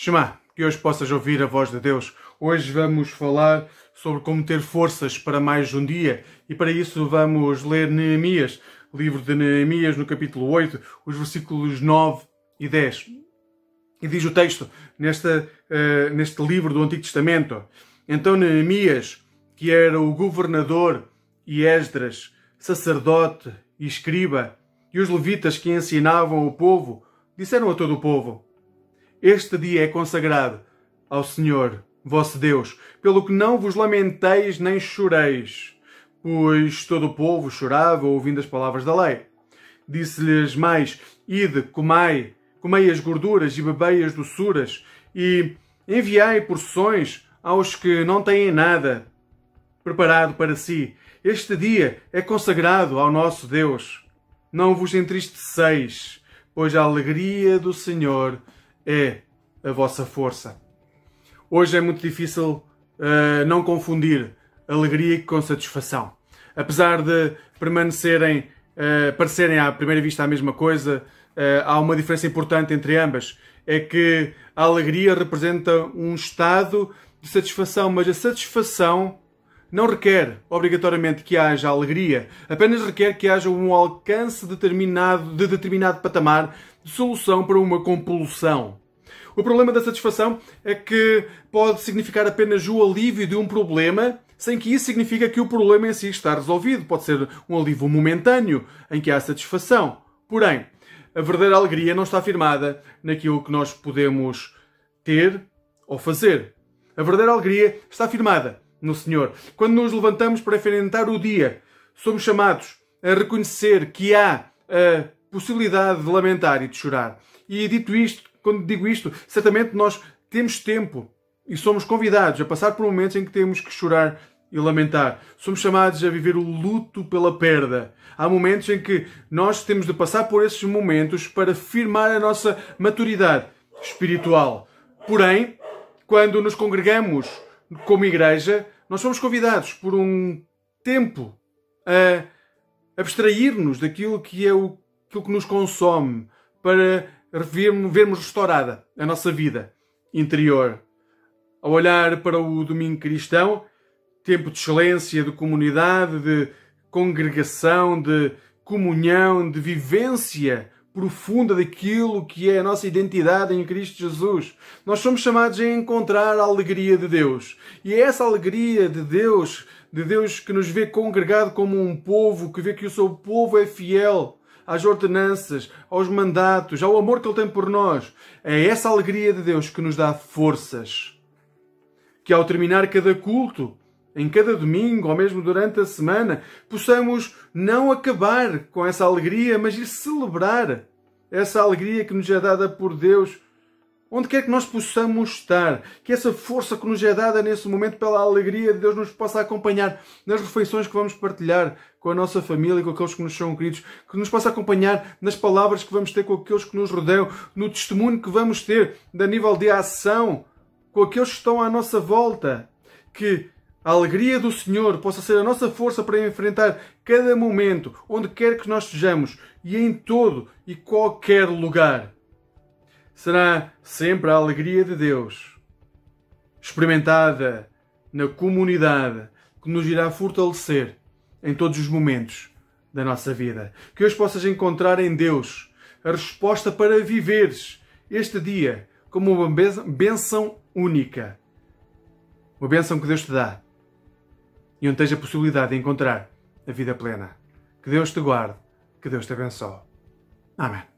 Shema, que hoje possas ouvir a voz de Deus. Hoje vamos falar sobre como ter forças para mais um dia e para isso vamos ler Neemias, livro de Neemias, no capítulo 8, os versículos 9 e 10. E diz o texto nesta, uh, neste livro do Antigo Testamento: Então Neemias, que era o governador, e Esdras, sacerdote e escriba, e os levitas que ensinavam o povo, disseram a todo o povo: este dia é consagrado ao Senhor, vosso Deus, pelo que não vos lamenteis nem choreis, pois todo o povo chorava ouvindo as palavras da lei. Disse-lhes mais: Ide, comai, comei as gorduras e bebei as doçuras, e enviai porções aos que não têm nada preparado para si. Este dia é consagrado ao nosso Deus. Não vos entristeceis, pois a alegria do Senhor é a vossa força. Hoje é muito difícil uh, não confundir alegria com satisfação. Apesar de permanecerem, uh, parecerem à primeira vista a mesma coisa, uh, há uma diferença importante entre ambas. É que a alegria representa um estado de satisfação, mas a satisfação não requer obrigatoriamente que haja alegria, apenas requer que haja um alcance determinado, de determinado patamar de solução para uma compulsão. O problema da satisfação é que pode significar apenas o alívio de um problema, sem que isso signifique que o problema em si está resolvido. Pode ser um alívio momentâneo, em que há satisfação. Porém, a verdadeira alegria não está firmada naquilo que nós podemos ter ou fazer. A verdadeira alegria está firmada no Senhor. Quando nos levantamos para enfrentar o dia, somos chamados a reconhecer que há a possibilidade de lamentar e de chorar. E dito isto, quando digo isto, certamente nós temos tempo e somos convidados a passar por momentos em que temos que chorar e lamentar. Somos chamados a viver o luto pela perda. Há momentos em que nós temos de passar por esses momentos para firmar a nossa maturidade espiritual. Porém, quando nos congregamos como igreja, nós somos convidados por um tempo a abstrair-nos daquilo que é o, aquilo que nos consome, para vermos restaurada a nossa vida interior. Ao olhar para o domingo cristão, tempo de excelência, de comunidade, de congregação, de comunhão, de vivência profunda daquilo que é a nossa identidade em Cristo Jesus. Nós somos chamados a encontrar a alegria de Deus. E é essa alegria de Deus, de Deus que nos vê congregado como um povo, que vê que o seu povo é fiel às ordenanças, aos mandatos, ao amor que Ele tem por nós. É essa alegria de Deus que nos dá forças. Que ao terminar cada culto, em cada domingo ou mesmo durante a semana, possamos não acabar com essa alegria, mas ir celebrar essa alegria que nos é dada por Deus, onde quer que nós possamos estar, que essa força que nos é dada nesse momento pela alegria de Deus nos possa acompanhar nas refeições que vamos partilhar com a nossa família, com aqueles que nos são queridos, que nos possa acompanhar nas palavras que vamos ter com aqueles que nos rodeiam, no testemunho que vamos ter, da nível de ação, com aqueles que estão à nossa volta, que a alegria do Senhor possa ser a nossa força para enfrentar cada momento, onde quer que nós estejamos e em todo e qualquer lugar. Será sempre a alegria de Deus, experimentada na comunidade, que nos irá fortalecer em todos os momentos da nossa vida. Que hoje possas encontrar em Deus a resposta para viveres este dia como uma benção única. Uma benção que Deus te dá e onde tens a possibilidade de encontrar a vida plena. Que Deus te guarde, que Deus te abençoe. Amém.